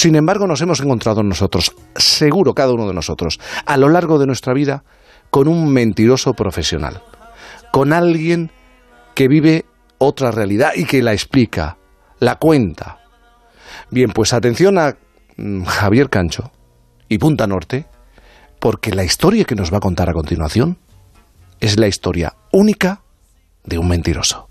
Sin embargo, nos hemos encontrado nosotros, seguro cada uno de nosotros, a lo largo de nuestra vida, con un mentiroso profesional, con alguien que vive otra realidad y que la explica, la cuenta. Bien, pues atención a mm, Javier Cancho y Punta Norte, porque la historia que nos va a contar a continuación es la historia única de un mentiroso.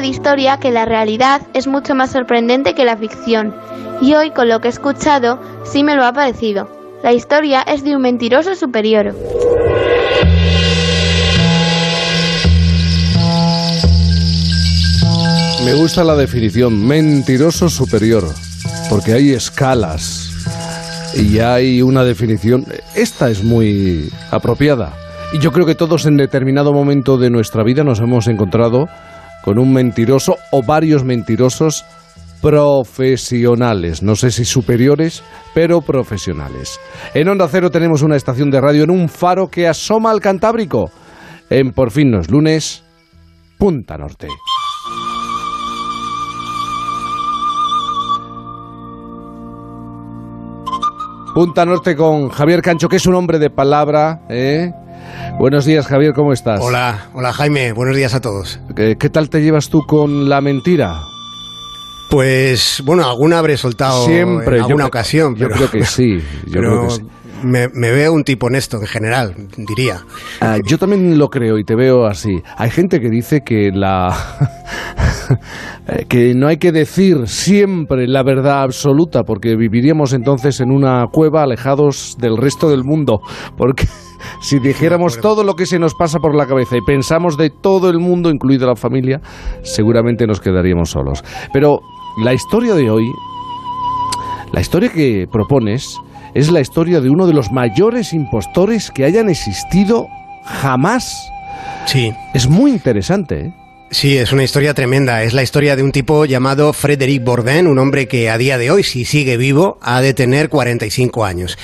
De historia que la realidad es mucho más sorprendente que la ficción. Y hoy con lo que he escuchado sí me lo ha parecido. La historia es de un mentiroso superior. Me gusta la definición, mentiroso superior, porque hay escalas y hay una definición. Esta es muy apropiada. Y yo creo que todos en determinado momento de nuestra vida nos hemos encontrado con un mentiroso o varios mentirosos profesionales, no sé si superiores, pero profesionales. En Onda Cero tenemos una estación de radio en un faro que asoma al Cantábrico. En Por fin los lunes, Punta Norte. Punta Norte con Javier Cancho, que es un hombre de palabra. ¿eh? Buenos días, Javier, ¿cómo estás? Hola, hola Jaime, buenos días a todos. ¿Qué, qué tal te llevas tú con la mentira? Pues bueno, alguna habré soltado Siempre, en alguna yo, ocasión. Yo creo que sí. Yo pero creo que sí. me, me veo un tipo honesto en general, diría. Ah, yo también lo creo y te veo así. Hay gente que dice que la que no hay que decir siempre la verdad absoluta porque viviríamos entonces en una cueva alejados del resto del mundo, porque si dijéramos todo lo que se nos pasa por la cabeza y pensamos de todo el mundo, incluida la familia, seguramente nos quedaríamos solos. Pero la historia de hoy la historia que propones es la historia de uno de los mayores impostores que hayan existido jamás. Sí, Es muy interesante. ¿eh? sí, es una historia tremenda. Es la historia de un tipo llamado Frédéric Bourdin, un hombre que a día de hoy, si sigue vivo, ha de tener 45 años.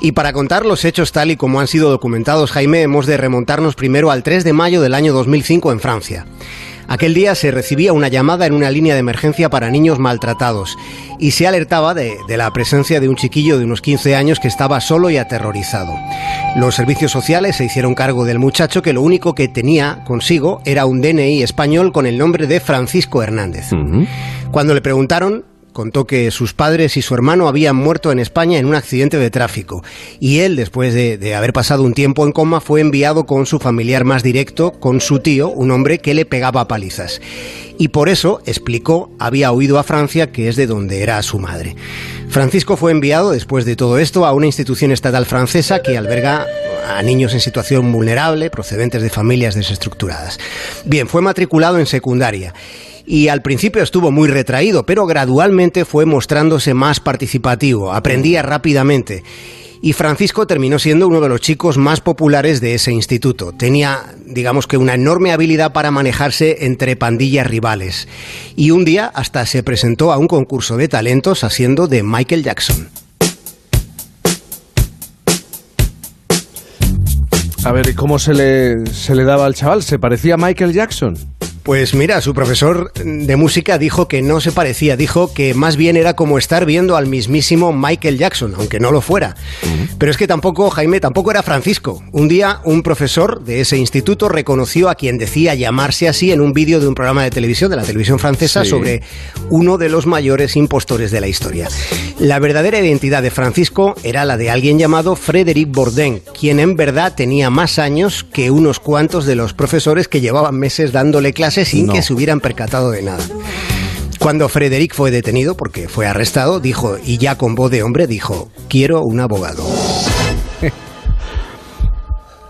Y para contar los hechos tal y como han sido documentados, Jaime, hemos de remontarnos primero al 3 de mayo del año 2005 en Francia. Aquel día se recibía una llamada en una línea de emergencia para niños maltratados y se alertaba de, de la presencia de un chiquillo de unos 15 años que estaba solo y aterrorizado. Los servicios sociales se hicieron cargo del muchacho que lo único que tenía consigo era un DNI español con el nombre de Francisco Hernández. Cuando le preguntaron, contó que sus padres y su hermano habían muerto en España en un accidente de tráfico y él, después de, haber pasado un tiempo en coma, fue enviado con su familiar más directo, con su tío, un hombre que le pegaba palizas. Y por eso, explicó, había huido a Francia, que es de donde era su madre. Francisco fue enviado, después de todo esto, a una institución estatal francesa que alberga a niños en situación vulnerable, procedentes de familias desestructuradas. Bien, fue matriculado en secundaria y al principio estuvo muy retraído, pero gradualmente fue mostrándose más participativo, aprendía rápidamente. Y Francisco terminó siendo uno de los chicos más populares de ese instituto. Tenía, digamos que, una enorme habilidad para manejarse entre pandillas rivales. Y un día hasta se presentó a un concurso de talentos haciendo de Michael Jackson. A ver, ¿y cómo se le, se le daba al chaval? ¿Se parecía a Michael Jackson? Pues mira, su profesor de música dijo que no se parecía, dijo que más bien era como estar viendo al mismísimo Michael Jackson, aunque no lo fuera. Pero es que tampoco, Jaime, tampoco era Francisco. Un día un profesor de ese instituto reconoció a quien decía llamarse así en un vídeo de un programa de televisión, de la televisión francesa, Sí. sobre uno de los mayores impostores de la historia. La verdadera identidad de Francisco era la de alguien llamado Frédéric Bourdin, quien en verdad tenía más años que unos cuantos de los profesores que llevaban meses dándole clases sin No. que se hubieran percatado de nada. Cuando Frédéric fue detenido, porque fue arrestado, dijo, y ya con voz de hombre, dijo, quiero un abogado.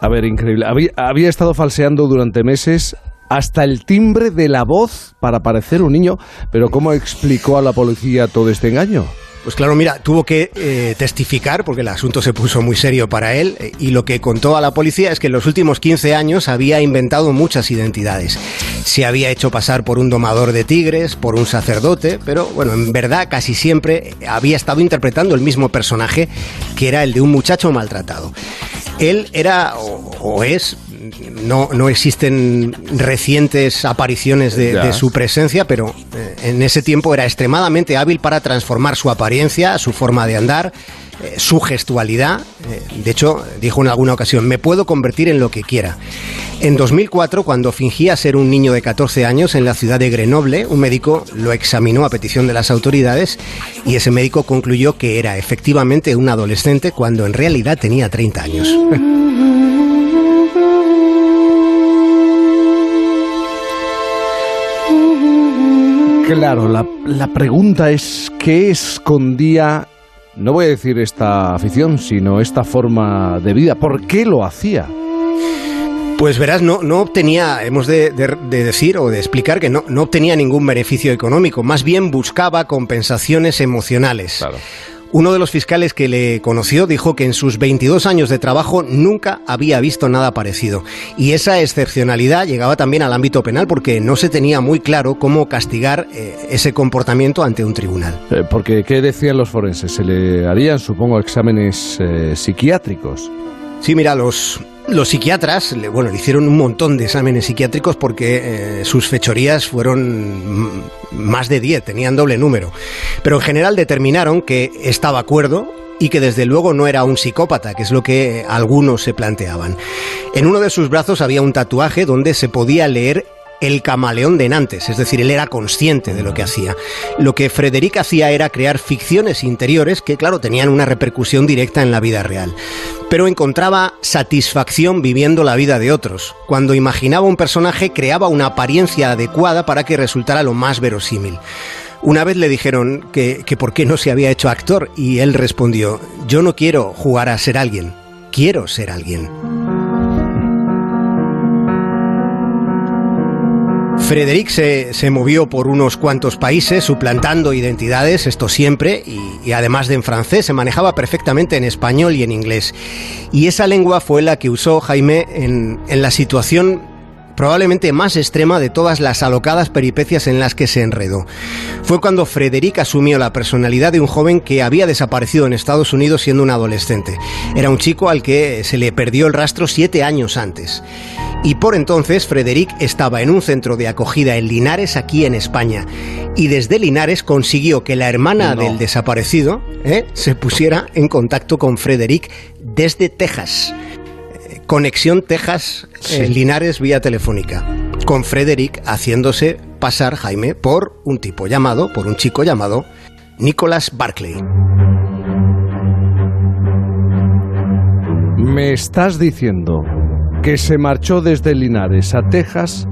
A ver, increíble. Había, había estado falseando durante meses hasta el timbre de la voz para parecer un niño. Pero ¿cómo explicó a la policía todo este engaño? Pues claro, mira, tuvo que eh, testificar porque el asunto se puso muy serio para él eh, y lo que contó a la policía es que en los últimos 15 años había inventado muchas identidades. Se había hecho pasar por un domador de tigres, por un sacerdote, pero bueno, en verdad casi siempre había estado interpretando el mismo personaje que era el de un muchacho maltratado. Él era o, es no, no, existen recientes apariciones de, su presencia, pero eh, en ese tiempo era extremadamente hábil para transformar su apariencia, su forma de andar, eh, su gestualidad. Eh, de hecho, dijo en alguna ocasión, me puedo convertir en lo que quiera. En 2004, cuando fingía ser un niño de 14 años en la ciudad de Grenoble, un médico lo examinó a petición de las autoridades y ese médico concluyó que era efectivamente un adolescente cuando en realidad tenía 30 años. Claro, la, la, pregunta es qué escondía no voy a decir esta afición, sino esta forma de vida. ¿Por qué lo hacía? Pues verás, no, no obtenía, hemos de, decir o de explicar que no, no obtenía ningún beneficio económico, más bien buscaba compensaciones emocionales. Claro. Uno de los fiscales que le conoció dijo que en sus 22 años de trabajo nunca había visto nada parecido. Y esa excepcionalidad llegaba también al ámbito penal porque no se tenía muy claro cómo castigar eh, ese comportamiento ante un tribunal. Eh, porque, ¿qué decían los forenses? ¿Se le harían, supongo, exámenes eh, psiquiátricos? Sí, mira, los, los psiquiatras, bueno, le hicieron un montón de exámenes psiquiátricos porque eh, sus fechorías fueron más de 10, tenían doble número. Pero en general determinaron que estaba acuerdo y que desde luego no era un psicópata, que es lo que algunos se planteaban. En uno de sus brazos había un tatuaje donde se podía leer el camaleón de Nantes, es decir, él era consciente de lo que hacía. Lo que Frederic hacía era crear ficciones interiores que, claro, tenían una repercusión directa en la vida real. Pero encontraba satisfacción viviendo la vida de otros. Cuando imaginaba un personaje, creaba una apariencia adecuada para que resultara lo más verosímil. Una vez le dijeron que, que por qué no se había hecho actor y él respondió, yo no quiero jugar a ser alguien, quiero ser alguien. Frederic se, movió por unos cuantos países suplantando identidades, esto siempre, y, además de en francés, se manejaba perfectamente en español y en inglés. Y esa lengua fue la que usó Jaime en, en la situación probablemente más extrema de todas las alocadas peripecias en las que se enredó. Fue cuando Frederic asumió la personalidad de un joven que había desaparecido en Estados Unidos siendo un adolescente. Era un chico al que se le perdió el rastro siete años antes. Y por entonces Frederic estaba en un centro de acogida en Linares, aquí en España. Y desde Linares consiguió que la hermana del desaparecido ¿eh? se pusiera en contacto con Frederic desde Texas. Conexión Texas Linares vía telefónica. Con Frederic haciéndose pasar Jaime por un tipo llamado, por un chico llamado Nicholas Barclay. Me estás diciendo que se marchó desde Linares a Texas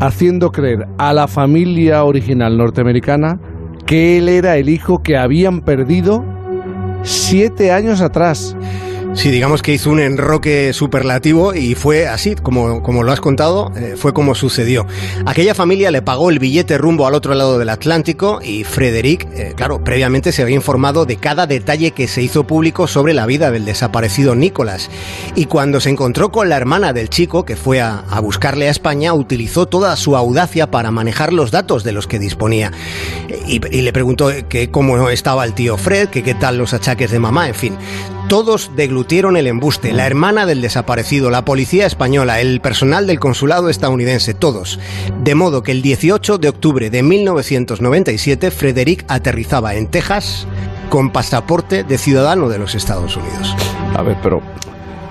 haciendo creer a la familia original norteamericana que él era el hijo que habían perdido siete años atrás. Sí, digamos que hizo un enroque superlativo y fue así, como, como lo has contado, eh, fue como sucedió. Aquella familia le pagó el billete rumbo al otro lado del Atlántico y Frederic, eh, claro, previamente se había informado de cada detalle que se hizo público sobre la vida del desaparecido Nicolás. Y cuando se encontró con la hermana del chico, que fue a, buscarle a España, utilizó toda su audacia para manejar los datos de los que disponía. Y, le preguntó que cómo estaba el tío Fred, que qué tal los achaques de mamá, en fin. Todos deglutieron el embuste, la hermana del desaparecido, la policía española, el personal del consulado estadounidense, todos. De modo que el 18 de octubre de 1997, Frederick aterrizaba en Texas con pasaporte de ciudadano de los Estados Unidos. A ver, pero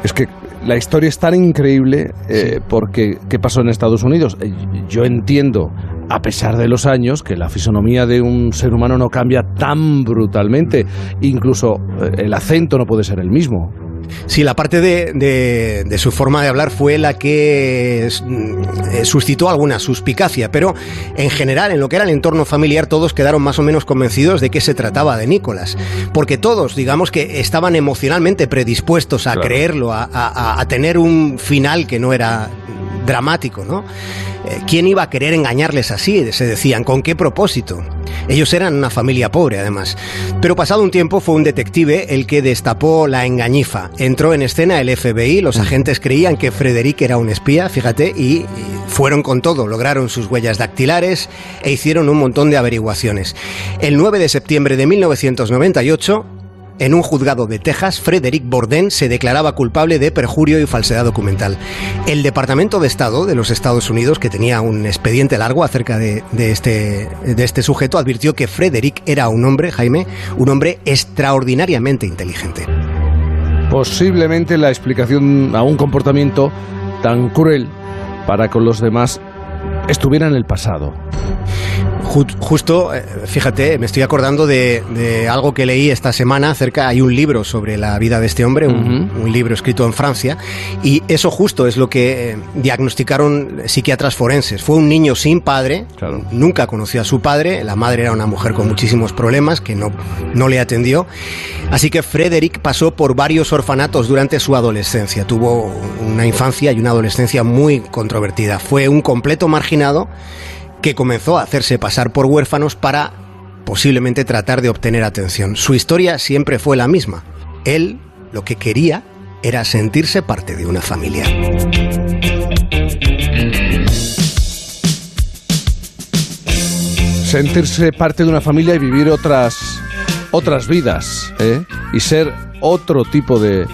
es que la historia es tan increíble eh, porque ¿qué pasó en Estados Unidos? Eh, yo entiendo a pesar de los años, que la fisonomía de un ser humano no cambia tan brutalmente. Incluso eh, el acento no puede ser el mismo. Sí, la parte de, su forma de hablar fue la que mm, eh, suscitó alguna suspicacia, pero en general, en lo que era el entorno familiar, todos quedaron más o menos convencidos de que se trataba de Nicolás, porque todos, digamos que estaban emocionalmente predispuestos a creerlo, a tener un final que no era dramático, ¿no? Eh, ¿Quién iba a querer engañarles así? Se decían, ¿con qué propósito? Ellos eran una familia pobre, además. Pero pasado un tiempo fue un detective el que destapó la engañifa. Entró en escena el FBI, los agentes creían que Frederick era un espía, fíjate, y fueron con todo, lograron sus huellas dactilares e hicieron un montón de averiguaciones. El 9 de septiembre de 1998, en un juzgado de Texas, Frederick Borden se declaraba culpable de perjurio y falsedad documental. El Departamento de Estado de los Estados Unidos, que tenía un expediente largo acerca de, este, de este sujeto, advirtió que Frederick era un hombre, Jaime, un hombre extraordinariamente inteligente. Posiblemente la explicación a un comportamiento tan cruel para con los demás estuviera en el pasado justo, eh, fíjate, me estoy acordando de, algo que leí esta semana acerca, hay un libro sobre la vida de este hombre, un, libro escrito en Francia, y eso justo es lo que eh, diagnosticaron psiquiatras forenses. Fue un niño sin padre, nunca conoció a su padre, la madre era una mujer con muchísimos problemas que no, no le atendió, así que Frederick pasó por varios orfanatos durante su adolescencia, tuvo una infancia y una adolescencia muy controvertida, fue un completo marginado, que comenzó a hacerse pasar por huérfanos para posiblemente tratar de obtener atención. Su historia siempre fue la misma. Él lo que quería era sentirse parte de una familia. Sentirse parte de una familia y vivir otras otras vidas ¿eh? y ser otro tipo de,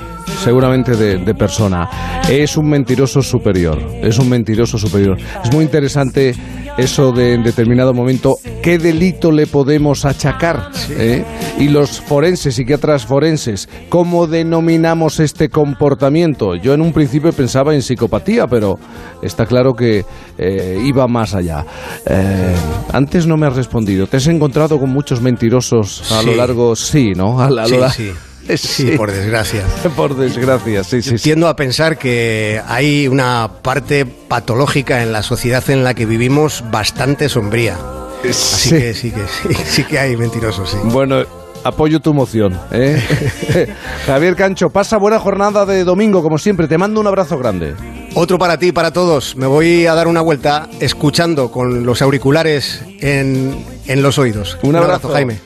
seguramente de, persona. Es un mentiroso superior, es un mentiroso superior. Es muy interesante eso de en determinado momento qué delito le podemos achacar. ¿Eh? Y los forenses, psiquiatras forenses, ¿cómo denominamos este comportamiento? Yo en un principio pensaba en psicopatía, pero está claro que eh, iba más allá. Eh, antes no me has respondido. ¿Te has encontrado con muchos mentirosos a lo largo? Sí, ¿no? A, sí, sí. Sí, por desgracia. por desgracia, sí, sí. Tiendo a pensar que hay una parte patológica en la sociedad en la que vivimos bastante sombría. Así que sí que sí, que hay mentirosos, sí. Bueno, apoyo tu moción. ¿eh? Javier Cancho, pasa buena jornada de domingo, como siempre. Te mando un abrazo grande. Otro para ti, para todos. Me voy a dar una vuelta escuchando con los auriculares en, los oídos. un abrazo Jaime.